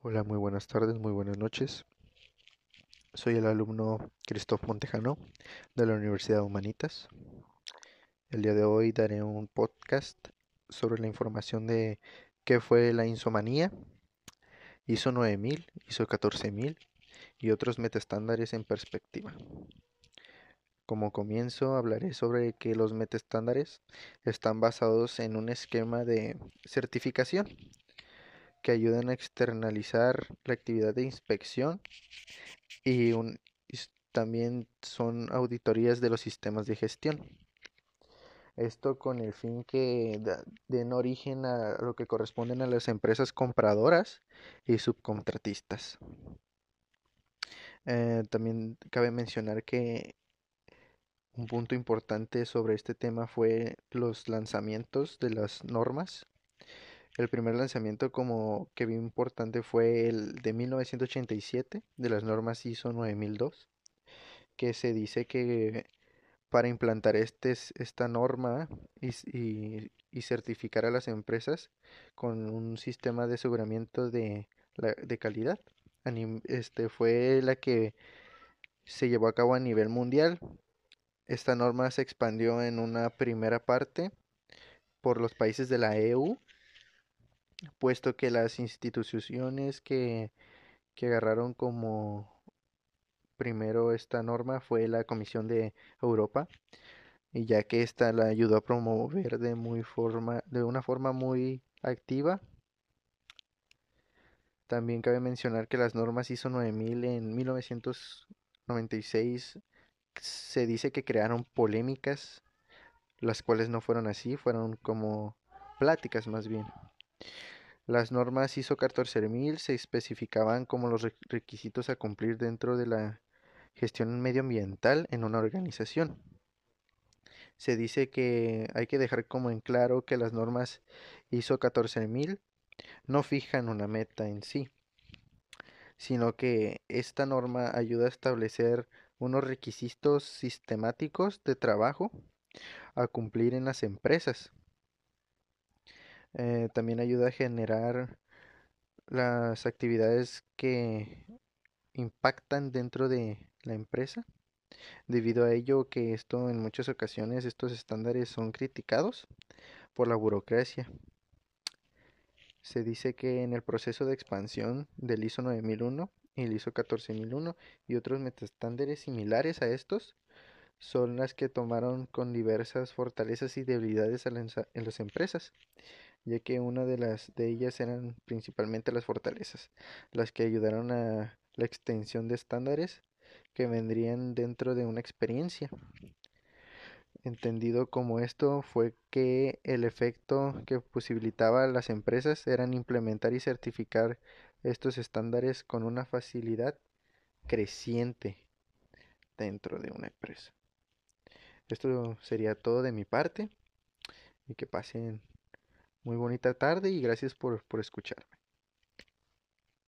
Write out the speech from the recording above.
Hola, muy buenas tardes, muy buenas noches. Soy el alumno Cristóf Montejano de la Universidad Humanitas. El día de hoy daré un podcast sobre la información de qué fue la insomanía, ISO 9000, ISO 14000 y otros metaestándares en perspectiva. Como comienzo hablaré sobre que los metaestándares están basados en un esquema de certificación que ayudan a externalizar la actividad de inspección y, también son auditorías de los sistemas de gestión. Esto con el fin que den origen a lo que corresponden a las empresas compradoras y subcontratistas. Eh, también cabe mencionar que un punto importante sobre este tema fue los lanzamientos de las normas el primer lanzamiento como que vi importante fue el de 1987 de las normas ISO 9002, que se dice que para implantar este, esta norma y, certificar a las empresas con un sistema de aseguramiento de, de calidad. Este fue la que se llevó a cabo a nivel mundial. Esta norma se expandió en una primera parte por los países de la EU puesto que las instituciones que, que agarraron como primero esta norma fue la Comisión de Europa y ya que esta la ayudó a promover de muy forma de una forma muy activa. También cabe mencionar que las normas ISO 9000 en 1996 se dice que crearon polémicas las cuales no fueron así fueron como pláticas más bien las normas ISO 14000 se especificaban como los requisitos a cumplir dentro de la gestión medioambiental en una organización. Se dice que hay que dejar como en claro que las normas ISO 14000 no fijan una meta en sí, sino que esta norma ayuda a establecer unos requisitos sistemáticos de trabajo a cumplir en las empresas eh, también ayuda a generar las actividades que impactan dentro de la empresa. Debido a ello que esto en muchas ocasiones estos estándares son criticados por la burocracia. Se dice que en el proceso de expansión del ISO 9001 y el ISO 14001 y otros metaestándares similares a estos son las que tomaron con diversas fortalezas y debilidades en las empresas ya que una de las de ellas eran principalmente las fortalezas, las que ayudaron a la extensión de estándares que vendrían dentro de una experiencia. Entendido como esto fue que el efecto que posibilitaba a las empresas eran implementar y certificar estos estándares con una facilidad creciente dentro de una empresa. Esto sería todo de mi parte y que pasen muy bonita tarde y gracias por, por escucharme.